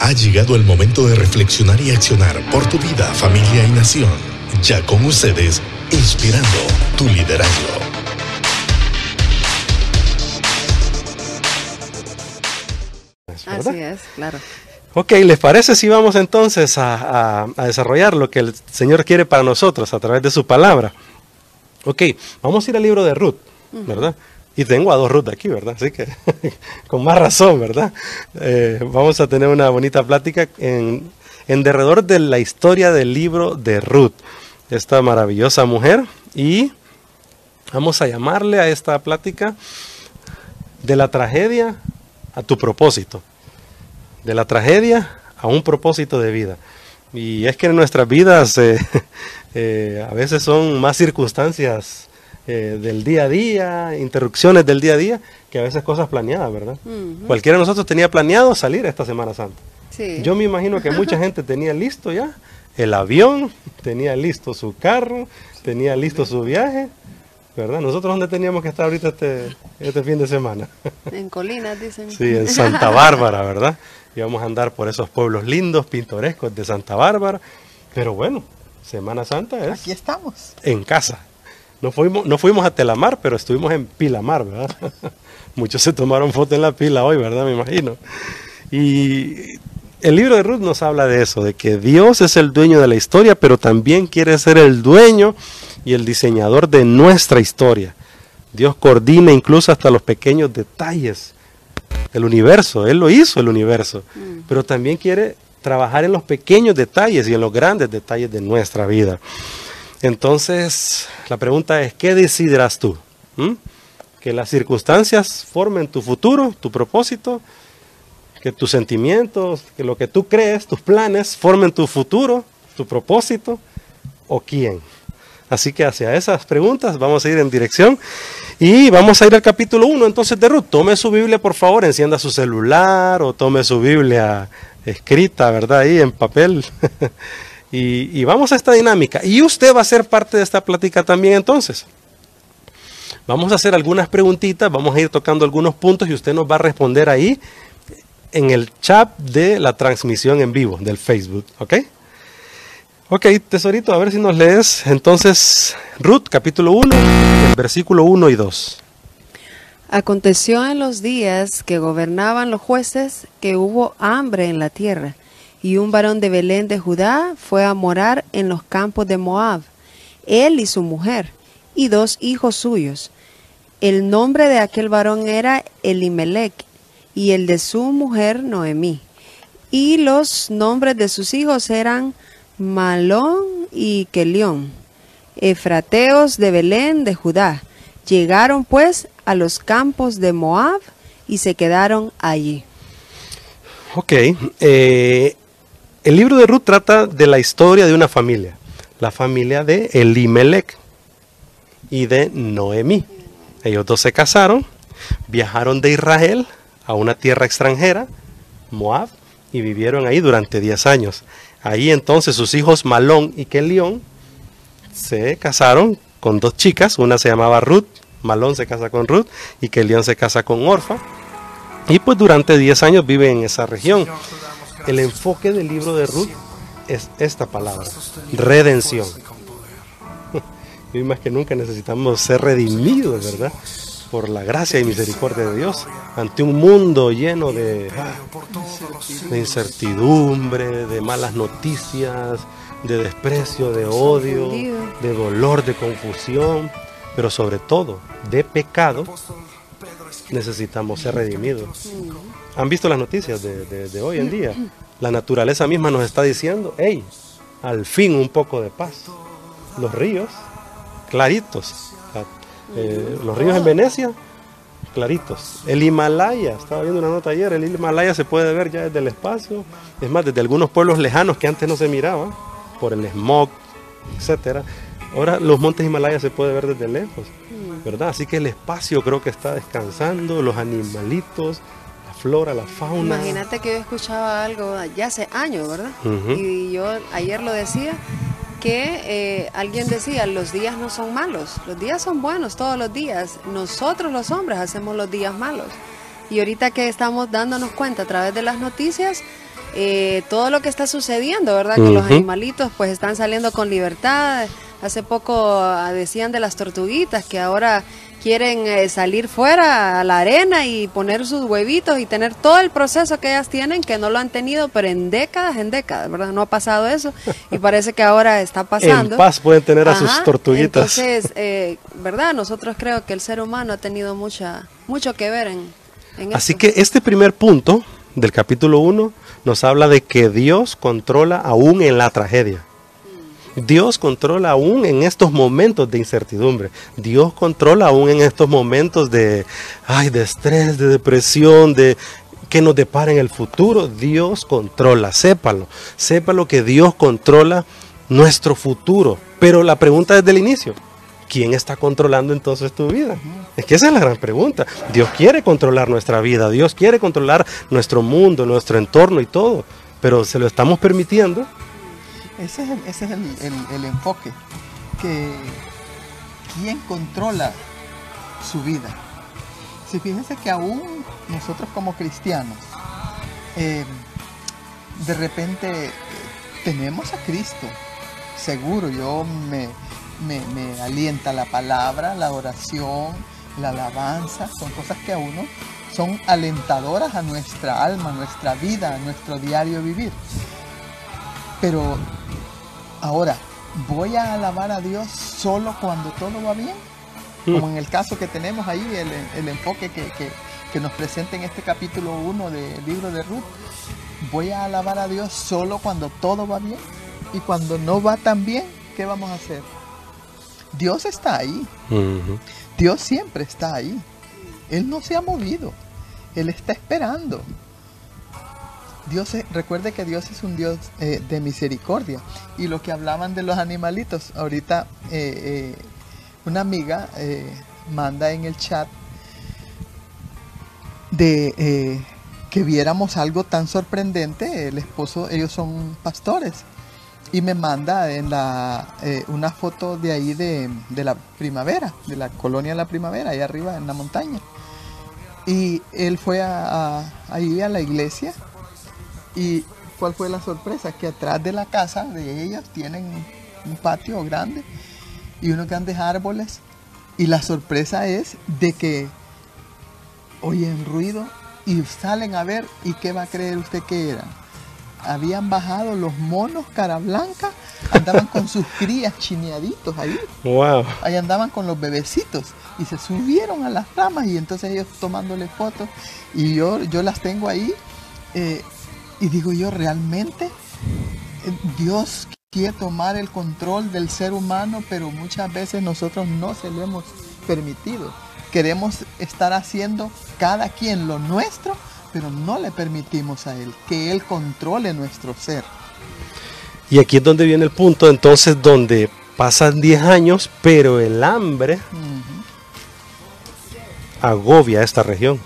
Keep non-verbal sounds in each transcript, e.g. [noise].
Ha llegado el momento de reflexionar y accionar por tu vida, familia y nación. Ya con ustedes, inspirando tu liderazgo. Así es, claro. Ok, ¿les parece si vamos entonces a, a, desarrollar lo que el Señor quiere para nosotros a través de su palabra? Ok, vamos a ir al libro de Ruth, ¿verdad? Y tengo a dos Ruth aquí, ¿verdad? Así que [laughs] con más razón, ¿verdad? Eh, vamos a tener una bonita plática en, en derredor de la historia del libro de Ruth, esta maravillosa mujer. Y vamos a llamarle a esta plática de la tragedia a tu propósito. De la tragedia a un propósito de vida. Y es que en nuestras vidas eh, [laughs] eh, a veces son más circunstancias eh, del día a día, interrupciones del día a día, que a veces cosas planeadas, ¿verdad? Cualquiera de nosotros tenía planeado salir esta Semana Santa. Yo me imagino que mucha [laughs] gente tenía listo ya el avión, tenía listo su carro, tenía listo su viaje, ¿verdad? Nosotros dónde teníamos que estar ahorita este, este fin de semana. [laughs] En Colinas, dicen. Sí, en [laughs] Santa Bárbara, ¿verdad? Íbamos a andar por esos pueblos lindos, pintorescos de Santa Bárbara, pero bueno, Semana Santa es... Aquí estamos. En casa. No fuimos, no fuimos a Telamar, pero estuvimos en Pilamar, ¿verdad? [laughs] Muchos se tomaron foto en la pila hoy, ¿verdad? Me imagino. Y el libro de Ruth nos habla de eso, de que Dios es el dueño de la historia, pero también quiere ser el dueño y el diseñador de nuestra historia. Dios coordina incluso hasta los pequeños detalles del universo. Él lo hizo el universo, mm. pero también quiere trabajar en los pequeños detalles y en los grandes detalles de nuestra vida. Entonces, la pregunta es, ¿qué decidirás tú? ¿Mm? Que las circunstancias formen tu futuro, tu propósito, que tus sentimientos, que lo que tú crees, tus planes, formen tu futuro, tu propósito, o quién. Así que hacia esas preguntas vamos a ir en dirección y vamos a ir al capítulo 1 entonces de Ruth. Tome su Biblia por favor, encienda su celular o tome su Biblia escrita, ¿verdad? Ahí en papel. [laughs] Y, vamos a esta dinámica. Y usted va a ser parte de esta plática también entonces. Vamos a hacer algunas preguntitas, vamos a ir tocando algunos puntos y usted nos va a responder ahí en el chat de la transmisión en vivo del Facebook, ¿ok? Ok, tesorito, a ver si nos lees. Entonces, Ruth, capítulo 1, versículo 1 y 2. Aconteció en los días que gobernaban los jueces que hubo hambre en la tierra y un varón de Belén de Judá fue a morar en los campos de Moab, él y su mujer, y dos hijos suyos. El nombre de aquel varón era Elimelech, y el de su mujer Noemí. Y los nombres de sus hijos eran Malón y Kelión, efrateos de Belén de Judá. Llegaron pues a los campos de Moab y se quedaron allí. Ok, eh, el libro de Ruth trata de la historia de una familia, la familia de Elimelech y de Noemí. Ellos dos se casaron, viajaron de Israel a una tierra extranjera, Moab, y vivieron ahí durante 10 años. Ahí entonces sus hijos Malón y Kelión se casaron con dos chicas, una se llamaba Ruth, Malón se casa con Ruth y Kelión se casa con Orfa. Y pues durante 10 años viven en esa región. El enfoque del libro de Ruth es esta palabra, redención. [laughs] Y más que nunca necesitamos ser redimidos, ¿verdad? Por la gracia y misericordia de Dios ante un mundo lleno de, de incertidumbre, de malas noticias, de desprecio, de odio, de dolor, de confusión, pero sobre todo de pecado, necesitamos ser redimidos. ¿Han visto las noticias de, hoy en día? La naturaleza misma nos está diciendo, hey, al fin un poco de paz. Los ríos, claritos. Eh, los ríos en Venecia, claritos. El Himalaya, estaba viendo una nota ayer, el Himalaya se puede ver ya desde el espacio. Es más, desde algunos pueblos lejanos que antes no se miraban, por el smog, etcétera. Ahora los montes Himalaya se puede ver desde lejos. ¿verdad? Así que el espacio creo que está descansando, los animalitos, flora, la fauna. Imagínate que yo escuchaba algo ya hace años, ¿verdad? Y yo ayer lo decía, que eh, alguien decía, los días no son malos, los días son buenos todos los días. Nosotros los hombres hacemos los días malos. Y ahorita que estamos dándonos cuenta a través de las noticias, eh, todo lo que está sucediendo, ¿verdad? Que los animalitos pues están saliendo con libertad. Hace poco ah, decían de las tortuguitas que ahora quieren eh, salir fuera a la arena y poner sus huevitos y tener todo el proceso que ellas tienen, que no lo han tenido, pero en décadas, en décadas, ¿verdad? No ha pasado eso [laughs] y parece que ahora está pasando. En paz pueden tener a sus tortuguitas. Entonces, [laughs] eh, ¿verdad? Nosotros creo que el ser humano ha tenido mucha, mucho que ver en, en Así esto. que este primer punto del capítulo 1 nos habla de que Dios controla aún en la tragedia. Dios controla aún en estos momentos de incertidumbre. Dios controla aún en estos momentos de, ay, de estrés, de depresión, de que nos depara en el futuro. Dios controla, sépalo. Sépalo que Dios controla nuestro futuro. Pero la pregunta desde el inicio, ¿quién está controlando entonces tu vida? Es que esa es la gran pregunta. Dios quiere controlar nuestra vida, Dios quiere controlar nuestro mundo, nuestro entorno y todo. Pero se lo estamos permitiendo. Ese es el, ese es el, el- el enfoque. Que quién controla su vida. Si fíjense que aún nosotros como cristianos, eh, de repente eh, tenemos a Cristo. Seguro, yo me, me, me alienta la palabra, la oración, la alabanza, son cosas que a uno son alentadoras a nuestra alma, a nuestra vida, a nuestro diario vivir. Pero ahora, ¿voy a alabar a Dios solo cuando todo va bien? Como en el caso que tenemos ahí, el, el enfoque que, que- que nos presenta en este capítulo 1 del libro de Ruth. ¿Voy a alabar a Dios solo cuando todo va bien? Y cuando no va tan bien, ¿qué vamos a hacer? Dios está ahí. Dios siempre está ahí. Él no se ha movido. Él está esperando. Dios recuerde que Dios es un Dios eh, de misericordia. Y lo que hablaban de los animalitos, ahorita eh, eh, una amiga manda en el chat de que viéramos algo tan sorprendente. El esposo, ellos son pastores. Y me manda en la, una foto de ahí de, de la primavera, de la colonia de la primavera, ahí arriba en la montaña. Y él fue a- ahí a la iglesia. ¿Y cuál fue la sorpresa? Que atrás de la casa de ellas tienen un patio grande y unos grandes árboles. Y la sorpresa es de que oyen ruido y salen a ver y qué va a creer usted que eran. Habían bajado los monos cara blanca, andaban con sus [laughs] crías chineaditos ahí, Wow. ahí andaban con los bebecitos y se subieron a las ramas y entonces ellos tomándole fotos y yo, yo las tengo ahí eh, y digo yo realmente eh, Dios quiere tomar el control del ser humano pero muchas veces nosotros no se lo hemos permitido queremos estar haciendo cada quien lo nuestro pero no le permitimos a él que él controle nuestro ser Y aquí es donde viene el punto, entonces, donde pasan 10 años, pero el hambre Ujú. agobia a esta región.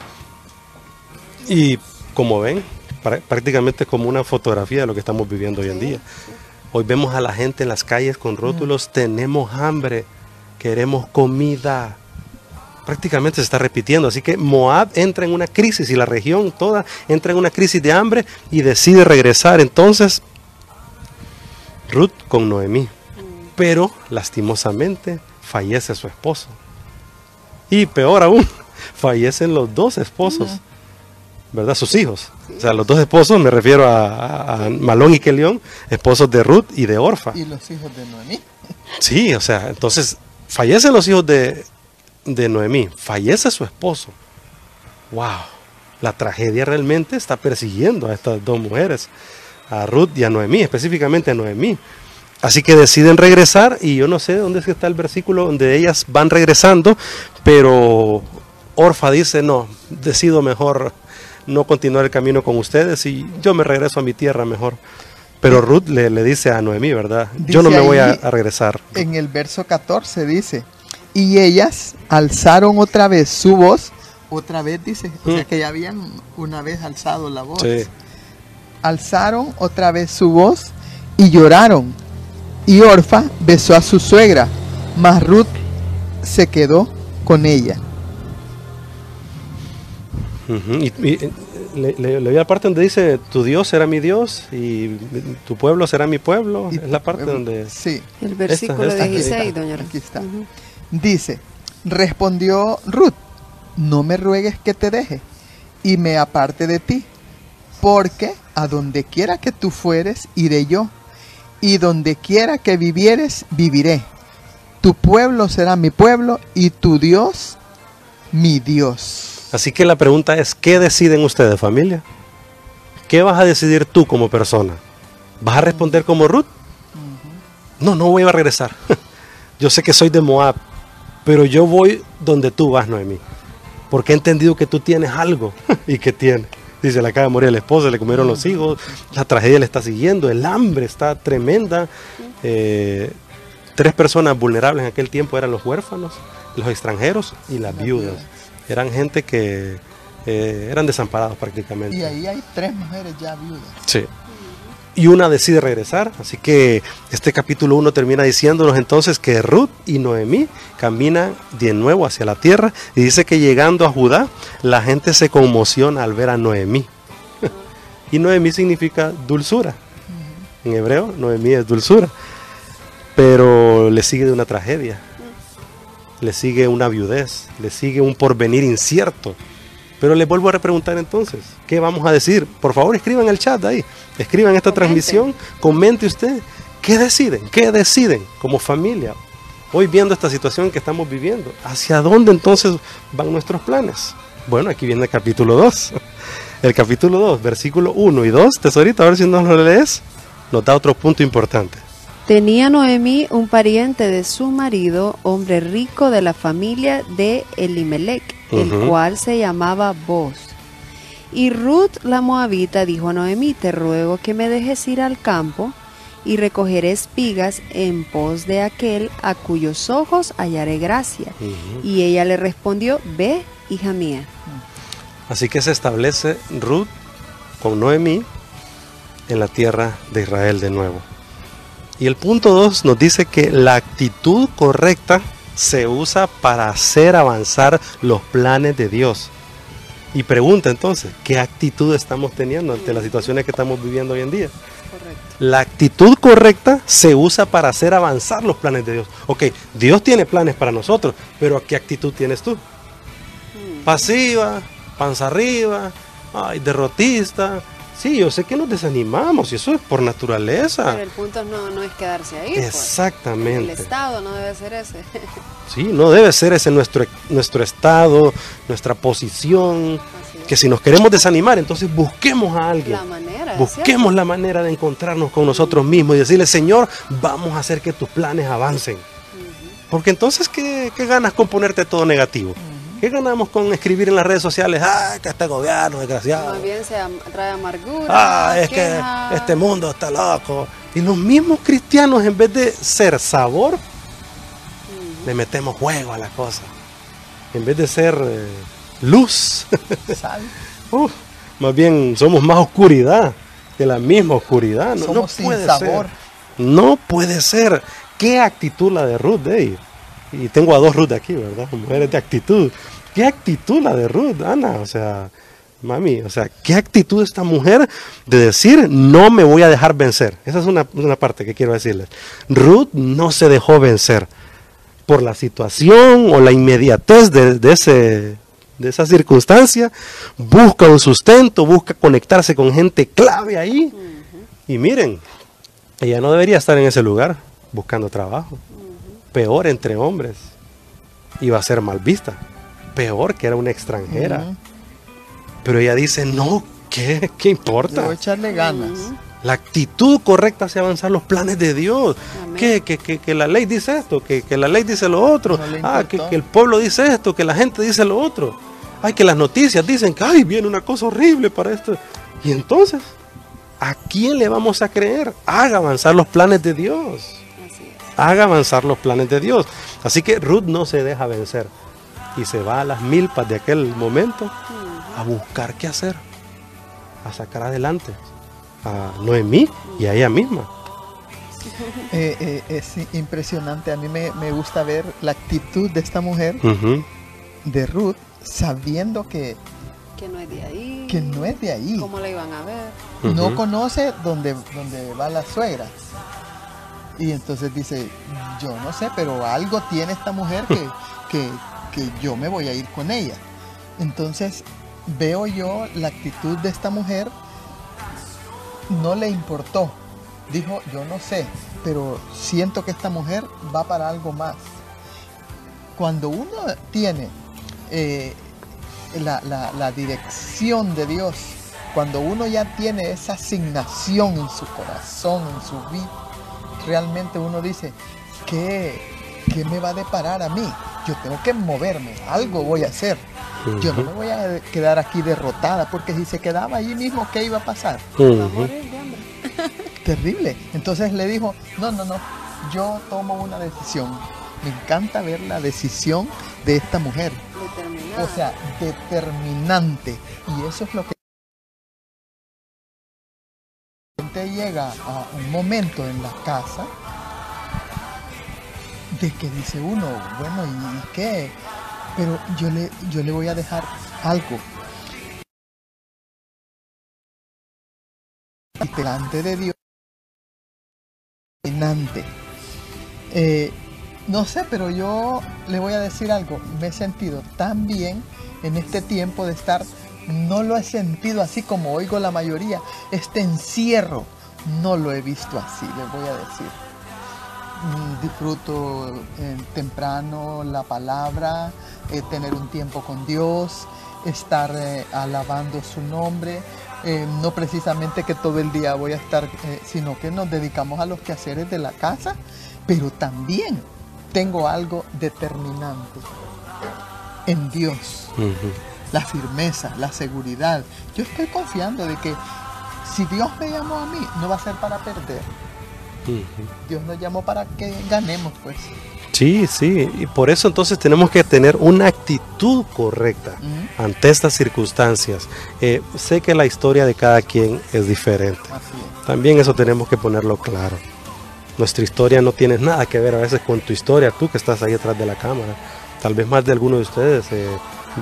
Y como ven, prá- prácticamente como una fotografía de lo que estamos viviendo hoy en día. Hoy vemos a la gente en las calles con rótulos, tenemos hambre, queremos comida. Prácticamente se está repitiendo, así que Moab entra en una crisis y la región toda entra en una crisis de hambre y decide regresar. Entonces, Ruth con Noemí. Pero lastimosamente fallece su esposo. Y peor aún, [laughs] fallecen los dos esposos, ¿verdad? Sus hijos. O sea, los dos esposos, me refiero a, a- a Malón y Kelión, esposos de Ruth y de Orfa. y los hijos de Noemí Sí, o sea, entonces fallecen los hijos de, de Noemí, fallece su esposo. ¡Wow! La tragedia realmente está persiguiendo a estas dos mujeres, a Ruth y a Noemí, específicamente a Noemí. Así que deciden regresar y yo no sé dónde es que está el versículo donde ellas van regresando, pero Orfa dice, no, decido mejor no continuar el camino con ustedes y yo me regreso a mi tierra mejor. Pero Ruth le, le dice a Noemí, ¿verdad? yo no me voy a regresar. en el verso 14 dice, y ellas alzaron otra vez su voz, otra vez dice, o sea Mm. que ya habían una vez alzado la voz, Sí. alzaron otra vez su voz y lloraron, y Orfa besó a su suegra, mas Ruth se quedó con ella. Ujú, y- y, eh, le, la parte donde dice, tu Dios será mi Dios y tu pueblo será mi pueblo. Y- es la parte donde... Sí. El versículo esta. 16, doña Aquí está. Dice, respondió Ruth, no me ruegues que te deje y me aparte de ti, porque a donde quiera que tú fueres, iré yo, y donde quiera que vivieres, viviré. Tu pueblo será mi pueblo y tu Dios, mi Dios. Así que la pregunta es, ¿qué deciden ustedes, familia? ¿Qué vas a decidir tú como persona? ¿Vas a responder como Ruth? No, no voy a regresar. [laughs] yo sé que soy de Moab, pero yo voy donde tú vas, Noemí. Porque he entendido que tú tienes algo [laughs] y que tiene. Dice, le acaba de morir el esposo, le comieron los hijos, la tragedia le está siguiendo, el hambre está tremenda. Eh, tres personas vulnerables en aquel tiempo eran los huérfanos, los extranjeros y las viudas. Eran gente que eh, eran desamparados prácticamente. Y ahí hay tres mujeres ya viudas. Sí. Y una decide regresar, así que este capítulo 1 termina diciéndonos entonces que Ruth y Noemí caminan de nuevo hacia la tierra y dice que llegando a Judá la gente se conmociona al ver a Noemí. [laughs] y Noemí significa dulzura. En hebreo Noemí es dulzura, pero le sigue de una tragedia, le sigue una viudez, le sigue un porvenir incierto. Pero les vuelvo a repreguntar entonces, ¿qué vamos a decir? Por favor, escriban el chat ahí, escriban esta transmisión, comente usted, ¿qué deciden? ¿Qué deciden como familia? Hoy viendo esta situación que estamos viviendo, ¿hacia dónde entonces van nuestros planes? Bueno, aquí viene el capítulo 2. [laughs] El capítulo 2, versículo 1 y 2, tesorito, a ver si nos lo lees, nos da otro punto importante. Tenía Noemí un pariente de su marido, hombre rico de la familia de Elimelech, el cual se llamaba Boz. Y Ruth la moabita dijo a Noemí, te ruego que me dejes ir al campo y recogeré espigas en pos de aquel a cuyos ojos hallaré gracia. Y ella le respondió, ve, hija mía. Así que se establece Ruth con Noemí en la tierra de Israel de nuevo. Y el punto 2 nos dice que la actitud correcta se usa para hacer avanzar los planes de Dios. Y pregunta entonces, ¿qué actitud estamos teniendo ante las situaciones que estamos viviendo hoy en día? Correcto. La actitud correcta se usa para hacer avanzar los planes de Dios. Ok, Dios tiene planes para nosotros, pero ¿qué actitud tienes tú? Pasiva, panza arriba, ay, derrotista. Sí, yo sé que nos desanimamos y eso es por naturaleza. Pero el punto no, no es quedarse ahí. pues. El Exactamente. Estado no debe ser ese. [laughs] Sí, no debe ser ese nuestro, nuestro estado, nuestra posición. Es. Que si nos queremos desanimar, entonces busquemos a alguien. La manera. Busquemos la manera de encontrarnos con nosotros mismos y decirle, Señor, vamos a hacer que tus planes avancen. Porque entonces, ¿qué, qué ganas con ponerte todo negativo? ¿Qué ganamos con escribir en las redes sociales? ¡Ah, que este gobierno desgraciado! Más bien se trae amargura. ¡Ah, es que este mundo está loco! Y los mismos cristianos, en vez de ser sabor, le metemos juego a la cosa. En vez de ser eh, luz, [laughs] Sal. más bien somos más oscuridad que la misma oscuridad. No, no Somos sin puede sabor. ser. No puede ser. ¿Qué actitud la de Ruth, Dave? Y tengo a dos Ruth aquí, ¿verdad? Mujeres de actitud. ¿Qué actitud la de Ruth, Ana? O sea, mami, o sea, ¿qué actitud esta mujer de decir no me voy a dejar vencer? Esa es una, una parte que quiero decirles. Ruth no se dejó vencer por la situación o la inmediatez de, de ese, de esa circunstancia. Busca un sustento, busca conectarse con gente clave ahí. Y miren, ella no debería estar en ese lugar buscando trabajo. Peor entre hombres. Iba a ser mal vista. Peor que era una extranjera. Pero ella dice, no, ¿qué, [laughs] qué importa? Debo echarle ganas. La actitud correcta hace avanzar los planes de Dios. Que, que, que, que la ley dice esto, que, que la ley dice lo otro. No ah, que el pueblo dice esto, que la gente dice lo otro. Ay, que las noticias dicen que ay, viene una cosa horrible para esto. Y entonces, ¿a quién le vamos a creer? Haga avanzar los planes de Dios. Haga avanzar los planes de Dios. Así que Ruth no se deja vencer. Y se va a las milpas de aquel momento a buscar qué hacer. A sacar adelante a Noemí y a ella misma. [laughs] Eh, eh, es impresionante. A mí me, me gusta ver la actitud de esta mujer, de Ruth, sabiendo que, Que no es de ahí. que no es de ahí. ¿Cómo la iban a ver? no conoce dónde, dónde va la suegra. Y entonces dice, yo no sé, pero algo tiene esta mujer que, [laughs] que, que yo me voy a ir con ella. Entonces veo yo la actitud de esta mujer, no le importó. Dijo, yo no sé, pero siento que esta mujer va para algo más. Cuando uno tiene eh, la, la- la dirección de Dios, cuando uno ya tiene esa asignación en su corazón, en su vida, realmente uno dice, ¿qué, qué me va a deparar a mí? Yo tengo que moverme, algo voy a hacer. Yo no me voy a quedar aquí derrotada, porque si se quedaba ahí mismo, ¿qué iba a pasar? De hambre. [laughs] Terrible. Entonces le dijo, no, no, no, yo tomo una decisión. Me encanta ver la decisión de esta mujer. O sea, determinante. Y eso es lo que llega a un momento en la casa de que dice uno, bueno, ¿y, qué? Pero yo le, yo le voy a dejar algo. Delante de Dios. Eh, no sé, pero yo le voy a decir algo. Me he sentido tan bien en este tiempo de estar. No lo he sentido así como oigo la mayoría. Este encierro no lo he visto así, le voy a decir. Mm, Disfruto eh, temprano la palabra, eh, tener un tiempo con Dios, estar eh, alabando su nombre. No precisamente que todo el día voy a estar, sino que nos dedicamos a los quehaceres de la casa, pero también tengo algo determinante en Dios, la firmeza, la seguridad. Yo estoy confiando de que si Dios me llamó a mí, no va a ser para perder. Dios nos llamó para que ganemos, pues. Sí, sí, y por eso entonces tenemos que tener una actitud correcta ante estas circunstancias. Eh, sé que la historia de cada quien es diferente. Es. También eso tenemos que ponerlo claro. Nuestra historia no tiene nada que ver a veces con tu historia, tú que estás ahí atrás de la cámara. Tal vez más de alguno de ustedes eh,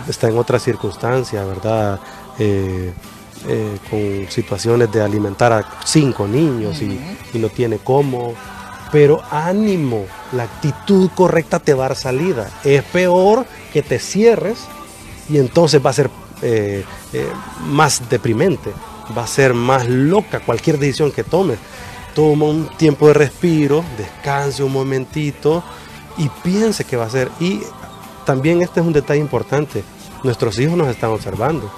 está en otra circunstancia, ¿verdad? Eh, eh, con situaciones de alimentar a cinco niños y, no tiene cómo. Pero ánimo, la actitud correcta te va a dar salida. Es peor que te cierres y entonces va a ser eh, eh, más deprimente, va a ser más loca cualquier decisión que tomes. Toma un tiempo de respiro, descanse un momentito y piense qué va a hacer. Y también este es un detalle importante, nuestros hijos nos están observando.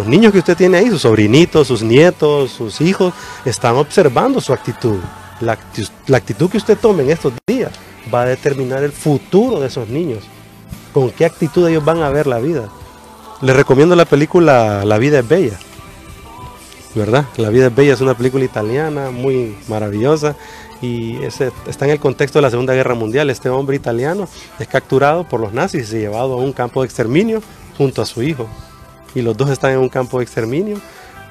Los niños que usted tiene ahí, sus sobrinitos, sus nietos, sus hijos, están observando su actitud. La, acti- la actitud que usted tome en estos días va a determinar el futuro de esos niños. Con qué actitud ellos van a ver la vida. Les recomiendo la película La vida es bella. ¿Verdad? La vida es bella es una película italiana muy maravillosa y está en el contexto de la Segunda Guerra Mundial. Este hombre italiano es capturado por los nazis y llevado a un campo de exterminio junto a su hijo. Y los dos están en un campo de exterminio,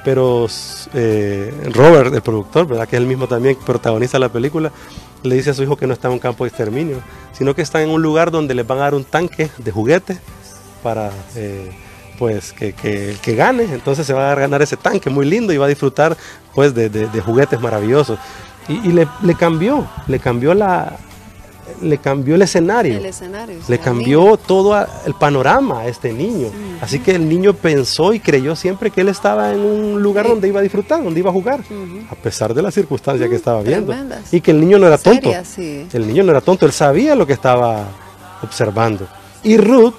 pero eh, Robert, el productor, ¿verdad? que es el mismo también protagoniza la película, le dice a su hijo que no está en un campo de exterminio, sino que está en un lugar donde les van a dar un tanque de juguete para eh, pues que, que que gane, entonces se va a ganar ese tanque muy lindo y va a disfrutar pues de, de- de juguetes maravillosos. Y, y le, le cambió, le cambió la le cambió el escenario. El escenario. o Le cambió todo el panorama a este niño. Así que el niño pensó y creyó siempre que él estaba en un lugar Sí. donde iba a disfrutar, donde iba a jugar, a pesar de las circunstancias que estaba viendo. tremendas. Y que el niño no era tonto. Seria, sí. El niño no era tonto, él sabía lo que estaba observando. Y Ruth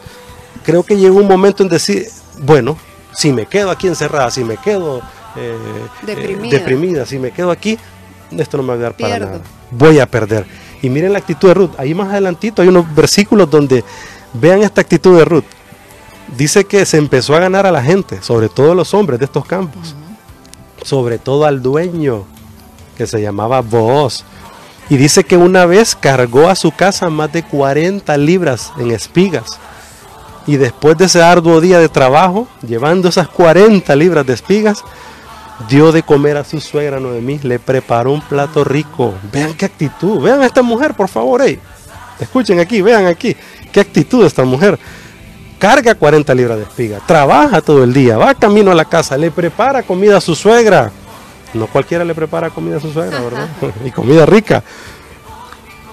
creo que llegó un momento en decir, bueno, si me quedo aquí encerrada, si me quedo eh, eh, Deprimida. deprimida, si me quedo aquí, esto no me va a ayudar para nada. Voy a perder. Y miren la actitud de Ruth. Ahí más adelantito hay unos versículos donde vean esta actitud de Ruth. Dice que se empezó a ganar a la gente, sobre todo a los hombres de estos campos, sobre todo al dueño que se llamaba Booz. Y dice que una vez cargó a su casa más de 40 libras en espigas. Y después de ese arduo día de trabajo, llevando esas 40 libras de espigas, dio de comer a su suegra Noemí, le preparó un plato rico. Vean qué actitud, vean a esta mujer, por favor, ey. Escuchen aquí, vean aquí, qué actitud esta mujer. carga 40 libras de espiga, trabaja todo el día, va camino a la casa, le prepara comida a su suegra. No cualquiera le prepara comida a su suegra, ¿verdad? [laughs] [laughs] y comida rica.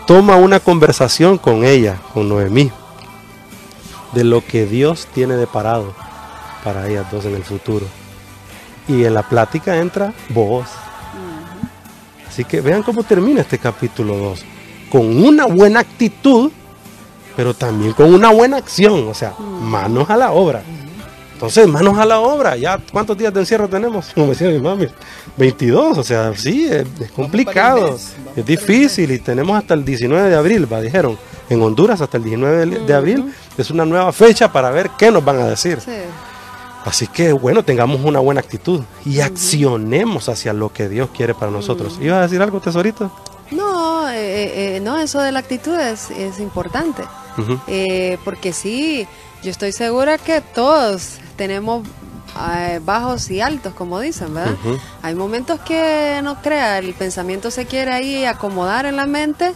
Toma una conversación con ella, con Noemí, de lo que Dios tiene deparado para ellas dos en el futuro. Y en la plática entra vos. Así que vean cómo termina este capítulo 2. Con una buena actitud, pero también con una buena acción. O sea, manos a la obra. Entonces, manos a la obra. Ya, ¿cuántos días de encierro tenemos? [laughs] Como decía mi mami. 22. O sea, sí, es, es complicado. mes, Es difícil. Y tenemos hasta el 19 de abril, va, dijeron. En Honduras hasta el 19 de, de abril. Es una nueva fecha para ver qué nos van a decir. Sí. Así que bueno, tengamos una buena actitud y accionemos hacia lo que Dios quiere para nosotros. ¿Ibas a decir algo, tesorito? No, eh, eh, eh, no, eso de la actitud es, es importante. Eh, porque sí, yo estoy segura que todos tenemos bajos y altos, como dicen, ¿verdad? Hay momentos que no crea, el pensamiento se quiere ahí acomodar en la mente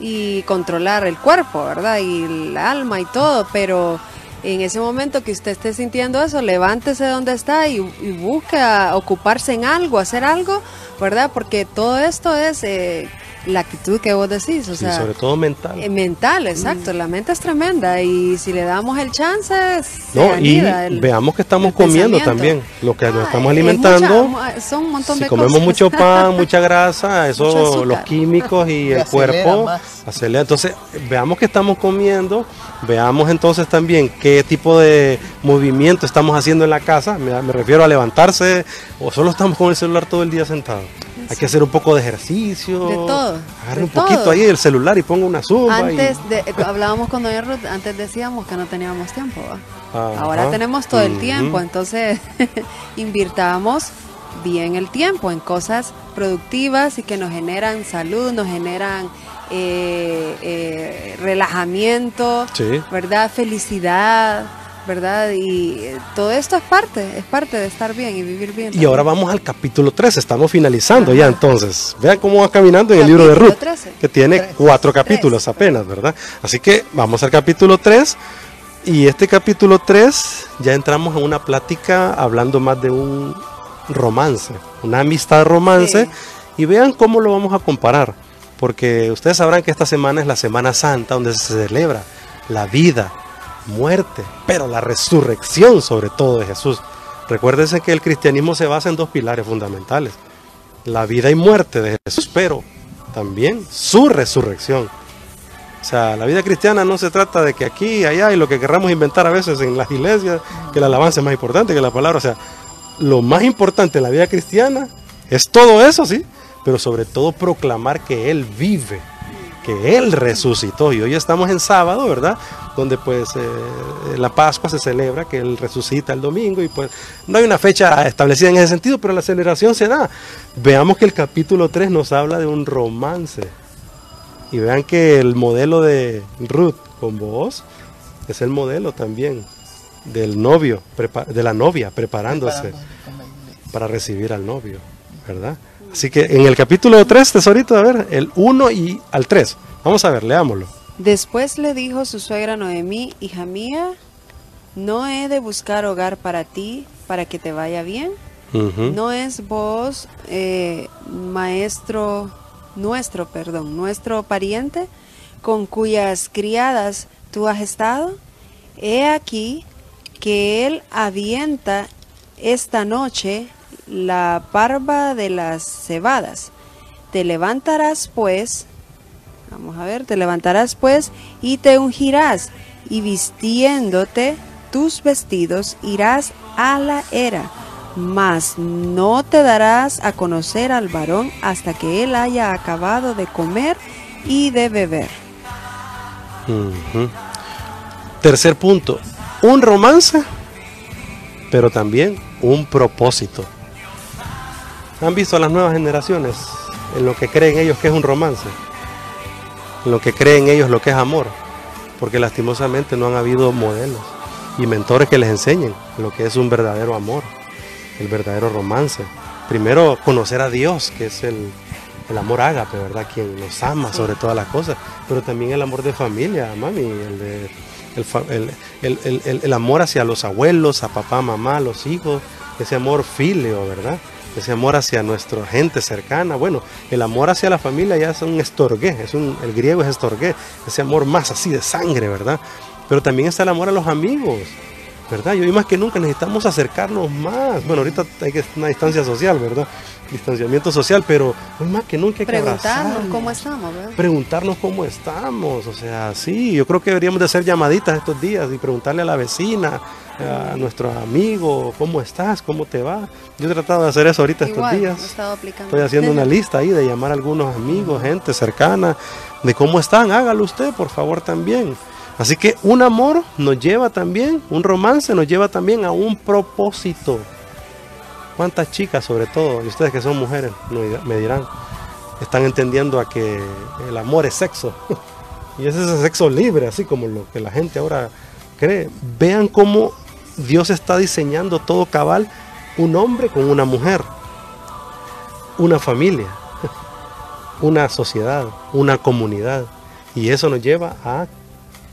y controlar el cuerpo, ¿verdad? Y el alma y todo, pero en ese momento que usted esté sintiendo eso, levántese de donde está y, y busque ocuparse en algo, hacer algo, ¿verdad? Porque todo esto es eh, la actitud que vos decís, o Sí, sea, sobre todo mental. eh, mental, exacto. La mente es tremenda y si le damos el chance, se No, y el- veamos que estamos comiendo también, lo que nos Ah, estamos es alimentando. mucha- son un montón Si de comemos cosas. mucho pan, [laughs] mucha grasa, eso los químicos y [laughs] el cuerpo más. acelera. Entonces, veamos que estamos comiendo, veamos entonces también qué tipo de movimiento estamos haciendo en la casa. Me, me refiero a levantarse o solo estamos con el celular todo el día sentado. Hay que hacer un poco de ejercicio. De todo, Agarre de un poquito todo. ahí el celular y ponga una zumba. y- Antes de, eh, hablábamos con Doña Ruth, antes decíamos que no teníamos tiempo. Ahora tenemos todo el tiempo, entonces [laughs] invirtamos bien el tiempo en cosas productivas y que nos generan salud, nos generan eh, eh, relajamiento, Sí. ¿verdad? Felicidad, ¿verdad? Y eh, todo esto es parte, es parte de estar bien y vivir bien. Y ahora vamos al capítulo 3, estamos finalizando ya entonces. Vean cómo va caminando en el libro de Ruth, 13. que tiene cuatro capítulos apenas, ¿verdad? Así que vamos al capítulo 3 y este capítulo 3 ya entramos en una plática hablando más de un romance, una amistad romance Sí. y vean cómo lo vamos a comparar, porque ustedes sabrán que esta semana es la Semana Santa donde se celebra la vida, muerte, pero la resurrección sobre todo de Jesús. Recuérdense que el cristianismo se basa en dos pilares fundamentales, la vida y muerte de Jesús, pero también su resurrección. O sea, la vida cristiana no se trata de que aquí allá y lo que querramos inventar a veces en las iglesias, que la alabanza es más importante que la palabra. O sea, lo más importante en la vida cristiana es todo eso, sí, pero sobre todo proclamar que Él vive, que Él resucitó. Y hoy estamos en sábado, ¿verdad? Donde pues eh, la Pascua se celebra, que Él resucita el domingo y pues no hay una fecha establecida en ese sentido, pero la celebración se da. Veamos que el capítulo 3 nos habla de un romance. Y vean que el modelo de Ruth con vos es el modelo también del novio, de la novia preparándose para recibir al novio, ¿verdad? Así que en el capítulo 3, tesorito, a ver, el 1 y al 3. Vamos a ver, leámoslo. Después le dijo su suegra Noemí, hija mía, ¿no he de buscar hogar para ti para que te vaya bien? ¿No es vos, eh, maestro, nuestro, perdón, nuestro pariente, con cuyas criadas tú has estado? He aquí que él avienta esta noche la parva de las cebadas. Te levantarás pues, vamos a ver, te levantarás pues y te ungirás y vistiéndote tus vestidos irás a la era, mas no te darás a conocer al varón hasta que él haya acabado de comer y de beber. Tercer punto, un romance, pero también un propósito. ¿Han visto a las nuevas generaciones en lo que creen ellos que es un romance? En lo que creen ellos lo que es amor. Porque lastimosamente no han habido modelos y mentores que les enseñen lo que es un verdadero amor, el verdadero romance. Primero conocer a Dios, que es el, el amor ágape, ¿verdad? Quien nos ama sobre todas las cosas, pero también el amor de familia, mami, el de el, el- el amor hacia los abuelos, a papá, mamá, los hijos, ese amor filio, ¿verdad? Ese amor hacia nuestra gente cercana. Bueno, el amor hacia la familia ya es un estorgué, es un, el griego es estorgué, ese amor más así de sangre, ¿verdad? Pero también está el amor a los amigos, ¿verdad? Y hoy más que nunca necesitamos acercarnos más. Bueno, ahorita hay que una distancia social, ¿verdad? Distanciamiento social, pero hoy más que nunca hay que Preguntarnos abrazarnos cómo estamos, ¿verdad? preguntarnos cómo estamos. O sea, sí, yo creo que deberíamos de hacer llamaditas estos días y preguntarle a la vecina, a nuestro amigo, ¿cómo estás? ¿Cómo te va? Yo he tratado de hacer eso ahorita estos días. lo he estado aplicando. Estoy haciendo una [laughs] lista ahí de llamar a algunos amigos, gente cercana, de cómo están. Hágalo usted, por favor, también. Así que un amor nos lleva también, un romance nos lleva también a un propósito. ¿Cuántas chicas, sobre todo, y ustedes que son mujeres, me dirá- me dirán, están entendiendo a que el amor es sexo? [laughs] y es ese sexo libre, así como lo que la gente ahora cree. Vean cómo Dios está diseñando todo cabal, un hombre con una mujer una familia, [laughs] una sociedad, una comunidad. Y eso nos lleva a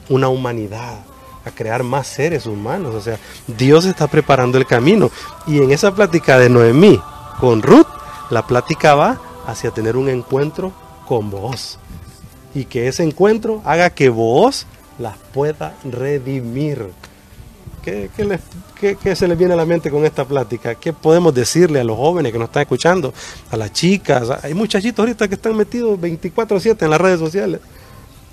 una humanidad, a crear más seres humanos. O sea, Dios está preparando el camino. Y en esa plática de Noemí con Ruth, la plática va hacia tener un encuentro con vos. Y que ese encuentro haga que vos las pueda redimir. ¿Qué, qué les- qué- qué se les viene a la mente con esta plática? ¿Qué podemos decirle a los jóvenes que nos están escuchando? A las chicas. Hay muchachitos ahorita que están metidos 24/7 en las redes sociales.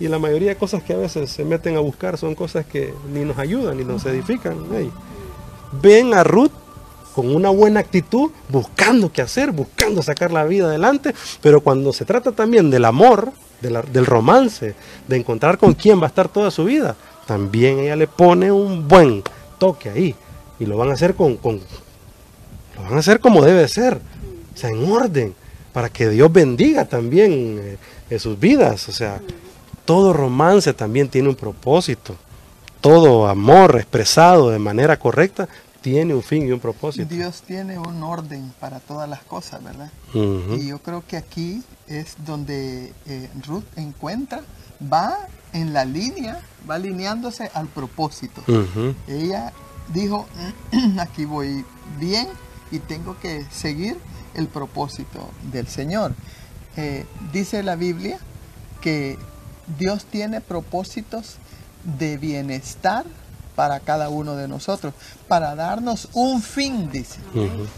Y la mayoría de cosas que a veces se meten a buscar son cosas que ni nos ayudan ni nos edifican. Ven a Ruth con una buena actitud, buscando qué hacer, buscando sacar la vida adelante, pero cuando se trata también del amor, de la- del romance, de encontrar con quién va a estar toda su vida, también ella le pone un buen toque ahí. Y lo van a hacer con, con- lo van a hacer como debe ser, o sea, en orden, para que Dios bendiga también eh, eh, sus vidas. O sea, todo romance también tiene un propósito. Todo amor expresado de manera correcta tiene un fin y un propósito. Dios tiene un orden para todas las cosas, ¿verdad? Y yo creo que aquí es donde eh, Ruth encuentra, va en la línea, va alineándose al propósito. Ella dijo, [clears throat] aquí voy bien y tengo que seguir el propósito del Señor. Eh, dice la Biblia que Dios tiene propósitos de bienestar para cada uno de nosotros, para darnos un fin, dice,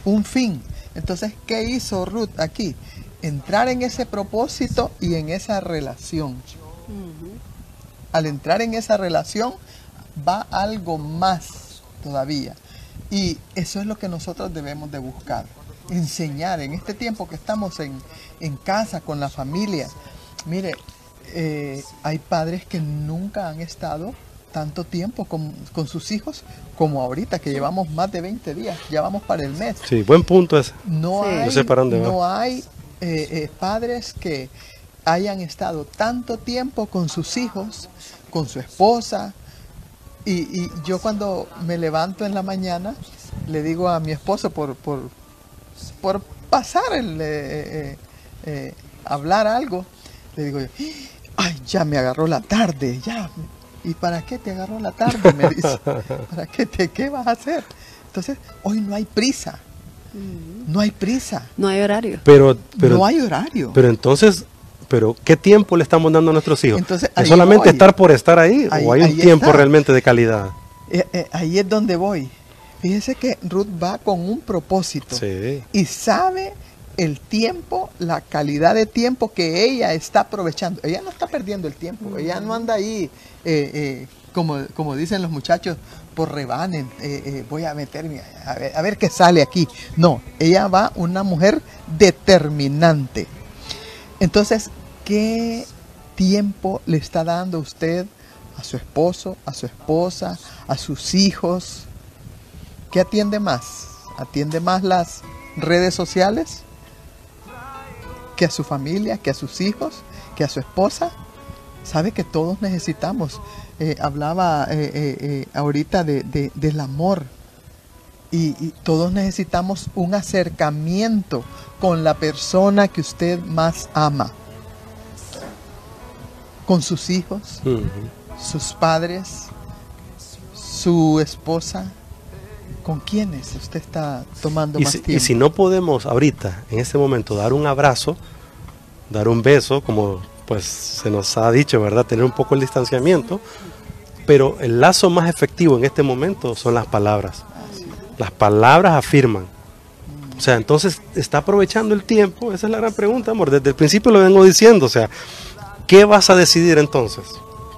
un fin. Entonces, ¿qué hizo Ruth aquí? Entrar en ese propósito y en esa relación al entrar en esa relación va algo más todavía. Y eso es lo que nosotros debemos de buscar. Enseñar en este tiempo que estamos en, en casa con la familia. Mire, eh, hay padres que nunca han estado tanto tiempo con, con sus hijos como ahorita, que llevamos más de 20 días, ya vamos para el mes. Sí, buen punto ese. No Sí. hay, No sé para dónde va. no hay eh, eh, padres que hayan estado tanto tiempo con sus hijos, con su esposa. Y, y yo cuando me levanto en la mañana, le digo a mi esposo por, por, por pasar el eh, eh, eh, hablar algo, le digo yo, ay, ya me agarró la tarde, ya. ¿Y para qué te agarró la tarde? Me [laughs] dice. ¿Para qué te qué vas a hacer? Entonces, hoy no hay prisa. No hay prisa. No hay horario. Pero, pero, no hay horario. pero entonces, pero ¿qué tiempo le estamos dando a nuestros hijos? Entonces, ¿Es solamente voy. estar por estar ahí, Ahí- o hay un tiempo está. realmente de calidad? Eh, eh, ahí es donde voy. Fíjese que Ruth va con un propósito Sí. y sabe el tiempo, la calidad de tiempo que ella está aprovechando. Ella no está perdiendo el tiempo, ella no anda ahí, eh, eh, como, como dicen los muchachos, por rebanen, eh, eh, voy a meterme, a ver, a ver qué sale aquí. No, ella va una mujer determinante. Entonces, ¿qué tiempo le está dando usted a su esposo, a su esposa, a sus hijos? ¿Qué atiende más? ¿Atiende más las redes sociales? ¿Que a su familia? ¿Que a sus hijos? ¿Que a su esposa? Sabe que todos necesitamos. eh, hablaba eh, eh, ahorita de, de- del amor. Y todos necesitamos un acercamiento con la persona que usted más ama. Con sus hijos, sus padres, su esposa, ¿con quiénes usted está tomando Y más si, y tiempo? si no podemos ahorita, en este momento, dar un abrazo, dar un beso, como pues se nos ha dicho, ¿verdad? Tener un poco el distanciamiento, pero el lazo más efectivo en este momento son las palabras. Las palabras afirman. O sea, entonces está aprovechando el tiempo, esa es la gran pregunta, amor. Desde el principio lo vengo diciendo, o sea, ¿qué vas a decidir entonces?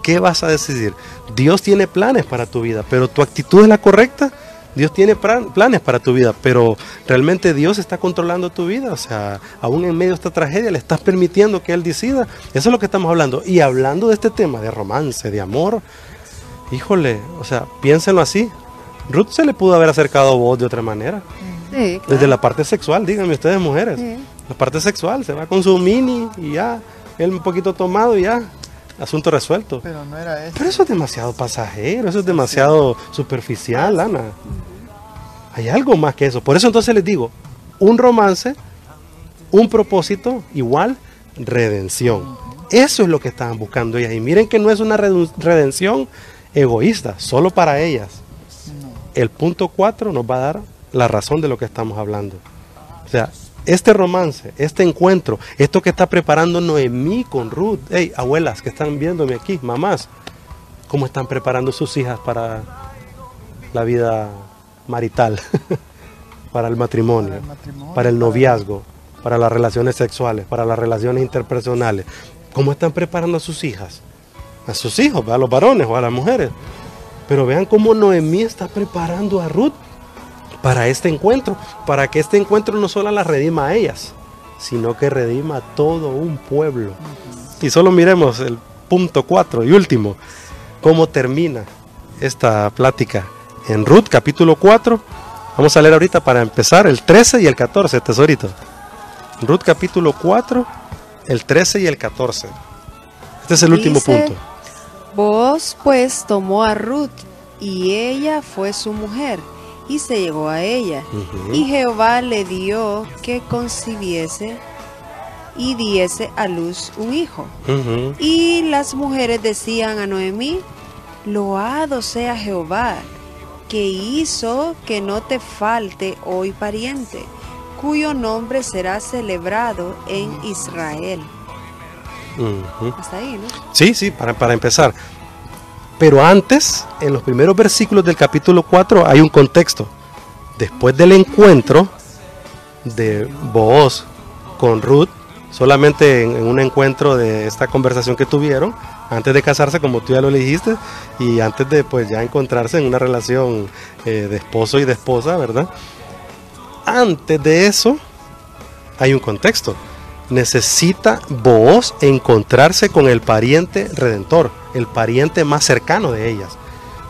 ¿Qué vas a decidir? Dios tiene planes para tu vida, pero tu actitud es la correcta. Dios tiene plan- planes para tu vida, pero realmente Dios está controlando tu vida. O sea, aún en medio de esta tragedia le estás permitiendo que Él decida. Eso es lo que estamos hablando. Y hablando de este tema de romance, de amor, híjole, o sea, piénsenlo así. Ruth se le pudo haber acercado a vos de otra manera. Sí, claro. Desde la parte sexual, díganme ustedes mujeres. Sí. La parte sexual, se va con su mini y ya, él un poquito tomado y ya, asunto resuelto. Pero no era eso. Pero eso es demasiado pasajero, eso es demasiado superficial, Ana. Hay algo más que eso. Por eso entonces les digo, un romance, un propósito, igual redención. Eso es lo que estaban buscando ellas. Y miren que no es una redención egoísta, solo para ellas. El punto 4 nos va a dar la razón de lo que estamos hablando. O sea, este romance, este encuentro, esto que está preparando Noemí con Ruth, hey, abuelas que están viéndome aquí, mamás, cómo están preparando sus hijas para la vida marital, [laughs] para el matrimonio, Para el matrimonio, para el para- noviazgo, para las relaciones sexuales, para las relaciones interpersonales. ¿Cómo están preparando a sus hijas? A sus hijos, a los varones o a las mujeres. Pero vean cómo Noemí está preparando a Ruth para este encuentro, para que este encuentro no solo las redima a ellas, sino que redima a todo un pueblo. Y solo miremos el punto 4 y último, cómo termina esta plática en Ruth capítulo 4. Vamos a leer ahorita para empezar el 13 y el 14, tesorito. Ruth capítulo 4, el 13 y el 14. Este es el último Dice, punto. Vos pues tomó a Ruth y ella fue su mujer y se llegó a ella. Y Jehová le dio que concibiese y diese a luz un hijo. Y las mujeres decían a Noemí, loado sea Jehová, que hizo que no te falte hoy pariente, cuyo nombre será celebrado en Israel. Hasta ahí, ¿no? Sí, sí, para, para empezar. Pero antes, en los primeros versículos del capítulo 4, hay un contexto. Después del encuentro de Booz con Ruth, solamente en, un encuentro de esta conversación que tuvieron, antes de casarse, como tú ya lo dijiste, y antes de pues ya encontrarse en una relación eh, de esposo y de esposa, ¿verdad? Antes de eso, hay un contexto. Necesita Booz encontrarse con el pariente redentor, el pariente más cercano de ellas.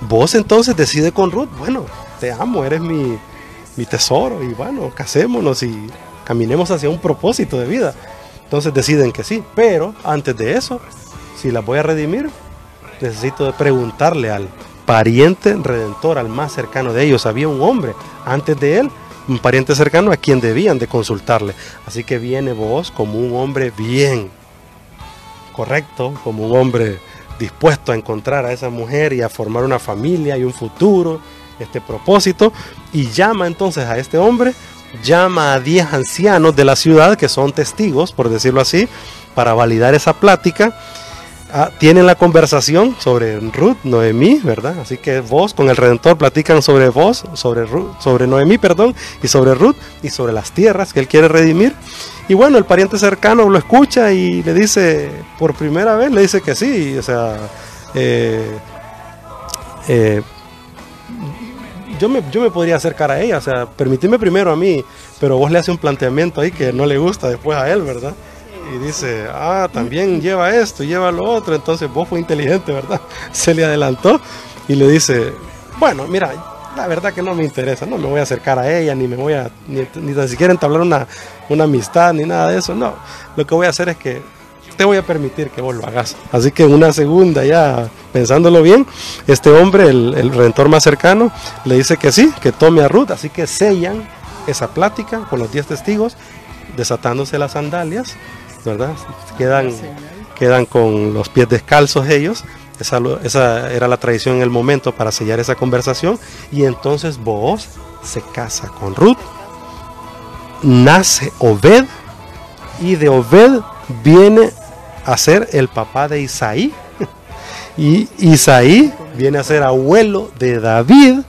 Vos entonces decide con Ruth, bueno, te amo, eres mi, mi tesoro, y bueno, casémonos y caminemos hacia un propósito de vida. Entonces deciden que sí, pero antes de eso, si las voy a redimir, necesito preguntarle al pariente redentor, al más cercano de ellos. Había un hombre antes de él, un pariente cercano a quien debían de consultarle. Así que viene vos como un hombre bien correcto, como un hombre dispuesto a encontrar a esa mujer y a formar una familia y un futuro, este propósito, y llama entonces a este hombre, llama a 10 ancianos de la ciudad que son testigos, por decirlo así, para validar esa plática. Ah, tienen la conversación sobre Ruth, Noemí, ¿verdad? Así que vos con el Redentor platican sobre vos, sobre, Ruth, sobre Noemí, perdón, y sobre Ruth y sobre las tierras que él quiere redimir. Y bueno, el pariente cercano lo escucha y le dice, por primera vez, le dice que sí, o sea, eh, eh, yo, me, yo me podría acercar a ella, o sea, permitidme primero a mí, pero vos le hace un planteamiento ahí que no le gusta después a él, ¿verdad? Y dice, ah, también lleva esto, lleva lo otro, entonces vos fue inteligente, ¿verdad? [laughs] Se le adelantó y le dice, bueno, mira, la verdad que no me interesa, no me voy a acercar a ella, ni me voy a, ni, ni tan siquiera entablar una, una amistad, ni nada de eso, no, lo que voy a hacer es que te voy a permitir que vos lo hagas. Así que en una segunda, ya pensándolo bien, este hombre, el, el redentor más cercano, le dice que sí, que tome a Ruth, así que sellan esa plática con los 10 testigos, desatándose las sandalias, ¿verdad? Quedan, quedan con los pies descalzos ellos Esa, esa era la tradición en el momento para sellar esa conversación. Y entonces Booz se casa con Ruth. Nace Obed. Y de Obed viene a ser el papá de Isaí. [laughs] Y Isaí viene a ser abuelo de David.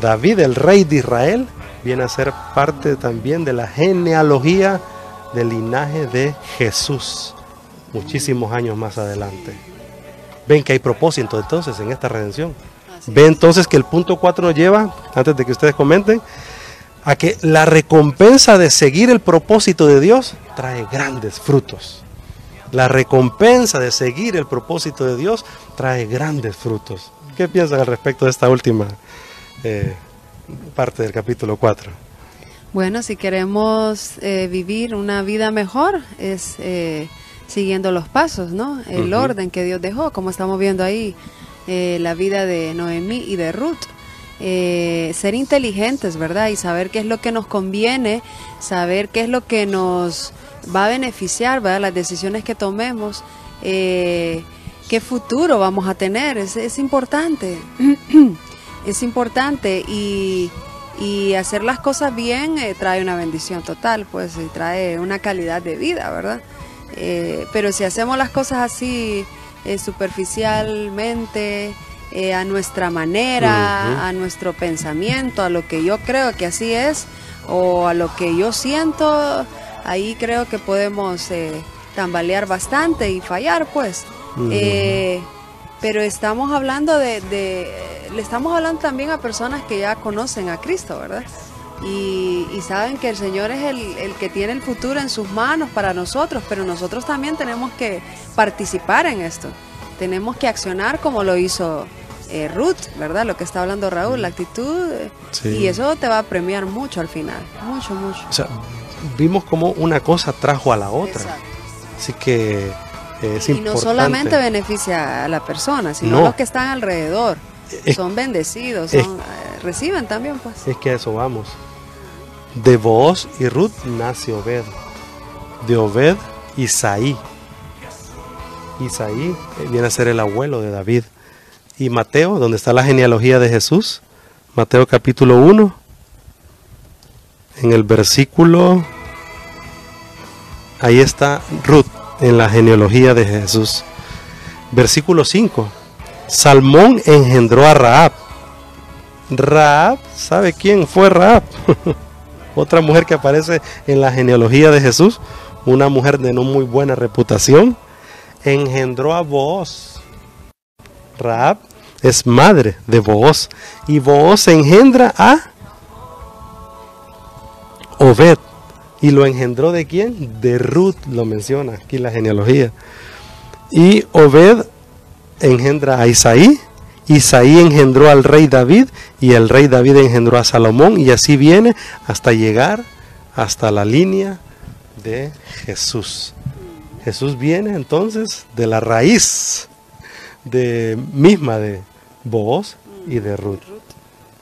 David, el rey de Israel, viene a ser parte también de la genealogía del linaje de Jesús. Muchísimos años más adelante. Ven que hay propósito entonces en esta redención. Ve entonces que el punto 4 nos lleva, antes de que ustedes comenten, a que la recompensa de seguir el propósito de Dios trae grandes frutos. La recompensa de seguir el propósito de Dios trae grandes frutos. ¿Qué piensan al respecto de esta última eh, parte del capítulo 4? Bueno, si queremos eh, vivir una vida mejor, es eh, siguiendo los pasos, ¿no? El orden que Dios dejó, como estamos viendo ahí, eh, la vida de Noemí y de Ruth. Eh, ser inteligentes, ¿verdad? Y saber qué es lo que nos conviene, saber qué es lo que nos va a beneficiar, ¿verdad? Las decisiones que tomemos, eh, qué futuro vamos a tener, es, es importante. [clears throat] es importante y, y hacer las cosas bien eh, trae una bendición total, pues, y trae una calidad de vida, ¿verdad? Eh, pero si hacemos las cosas así eh, superficialmente, a nuestra manera, a nuestro pensamiento, a lo que yo creo que así es, o a lo que yo siento, ahí creo que podemos tambalear bastante y fallar, pues. Pero estamos hablando de, de- le estamos hablando también a personas que ya conocen a Cristo, ¿verdad? Y, y saben que el Señor es el, el que tiene el futuro en sus manos para nosotros, pero nosotros también tenemos que participar en esto. Tenemos que accionar como lo hizo eh, Ruth, ¿verdad? Lo que está hablando Raúl, la actitud. eh, Sí. Y eso te va a premiar mucho al final, mucho, mucho. O sea, vimos como una cosa trajo a la otra. Exacto. Así que eh, es y importante. no solamente beneficia a la persona, sino No. a los que están alrededor. Es- son bendecidos, es- eh, reciben también, pues. Es que a eso vamos. De Booz y Ruth nace Obed. De Obed, Isaí. Isaí eh, viene a ser el abuelo de David. Y Mateo, donde está la genealogía de Jesús. Mateo capítulo 1. En el versículo... Ahí está Ruth en la genealogía de Jesús. Versículo 5. Salmón engendró a Raab. Raab, ¿sabe quién fue Raab? [laughs] Otra mujer que aparece en la genealogía de Jesús, una mujer de no muy buena reputación, engendró a Booz. Raab es madre de Booz y Booz engendra a Obed. ¿Y lo engendró de quién? De Ruth, lo menciona aquí la genealogía. Y Obed engendra a Isaí, Isaí engendró al rey David y el rey David engendró a Salomón y así viene hasta llegar hasta la línea de Jesús. Jesús viene entonces de la raíz de misma de Booz y de Ruth.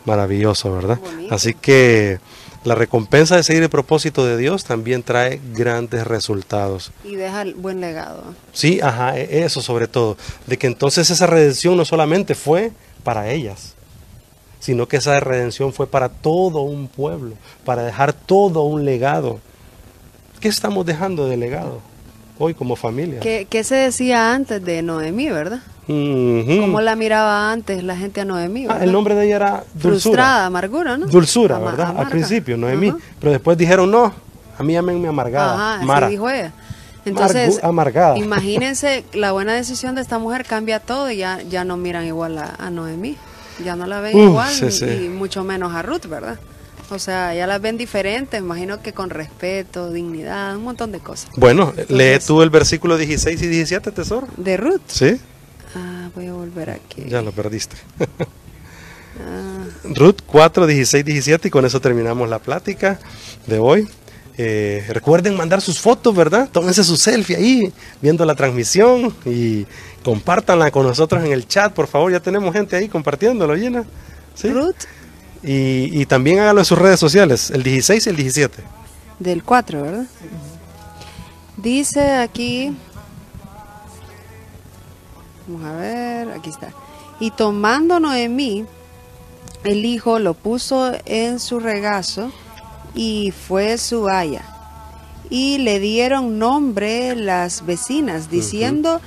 Maravilloso, ¿verdad? Así que la recompensa de seguir el propósito de Dios también trae grandes resultados. Y deja el buen legado. Sí, ajá, e- eso sobre todo. De que entonces esa redención no solamente fue para ellas, sino que esa redención fue para todo un pueblo, para dejar todo un legado. ¿Qué estamos dejando de legado hoy como familia? ¿Qué, qué se decía antes de Noemí, verdad? Ujú. ¿Cómo la miraba antes la gente a Noemí? Ah, el nombre de ella era Dulzura. Frustrada, amargura, ¿no? Dulzura, Ama- ¿verdad? Al principio, Noemí. Ajá. Pero después dijeron, no, a mí llámenme amargada. Ajá, Mara. así dijo ella. Entonces, amargada. imagínense, [laughs] la buena decisión de esta mujer cambia todo y ya, ya no miran igual a, a Noemí. Ya no la ven igual sí, sí. y mucho menos a Ruth, ¿verdad? O sea, ya las ven diferentes, imagino que con respeto, dignidad, un montón de cosas. Bueno, lee tú el versículo 16 y 17, tesoro. De Ruth. ¿Sí? Ah, voy a volver aquí. Ya lo perdiste. Ah, Ruth 4, 16, 17 y con eso terminamos la plática de hoy. Eh, recuerden mandar sus fotos, ¿verdad? Tómense su selfie ahí viendo la transmisión y compártanla con nosotros en el chat, por favor. Ya tenemos gente ahí compartiéndolo, Gina. ¿Sí? Ruth Y, y también háganlo en sus redes sociales, el 16 y el 17. del 4, ¿verdad? Dice aquí Vamos a ver, aquí está. Y tomando Noemí, el hijo lo puso en su regazo y fue su haya. Y le dieron nombre las vecinas, diciendo,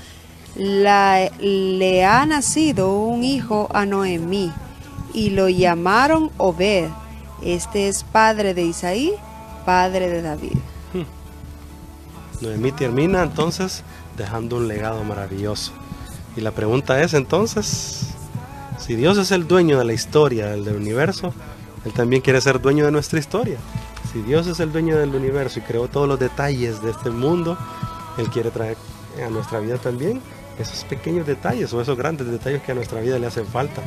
la, le ha nacido un hijo a Noemí. Y lo llamaron Obed. Este es padre de Isaí, padre de David. Noemí termina entonces dejando un legado maravilloso. Y la pregunta es entonces, si Dios es el dueño de la historia, del universo, Él también quiere ser dueño de nuestra historia. Si Dios es el dueño del universo y creó todos los detalles de este mundo, Él quiere traer a nuestra vida también esos pequeños detalles o esos grandes detalles que a nuestra vida le hacen falta.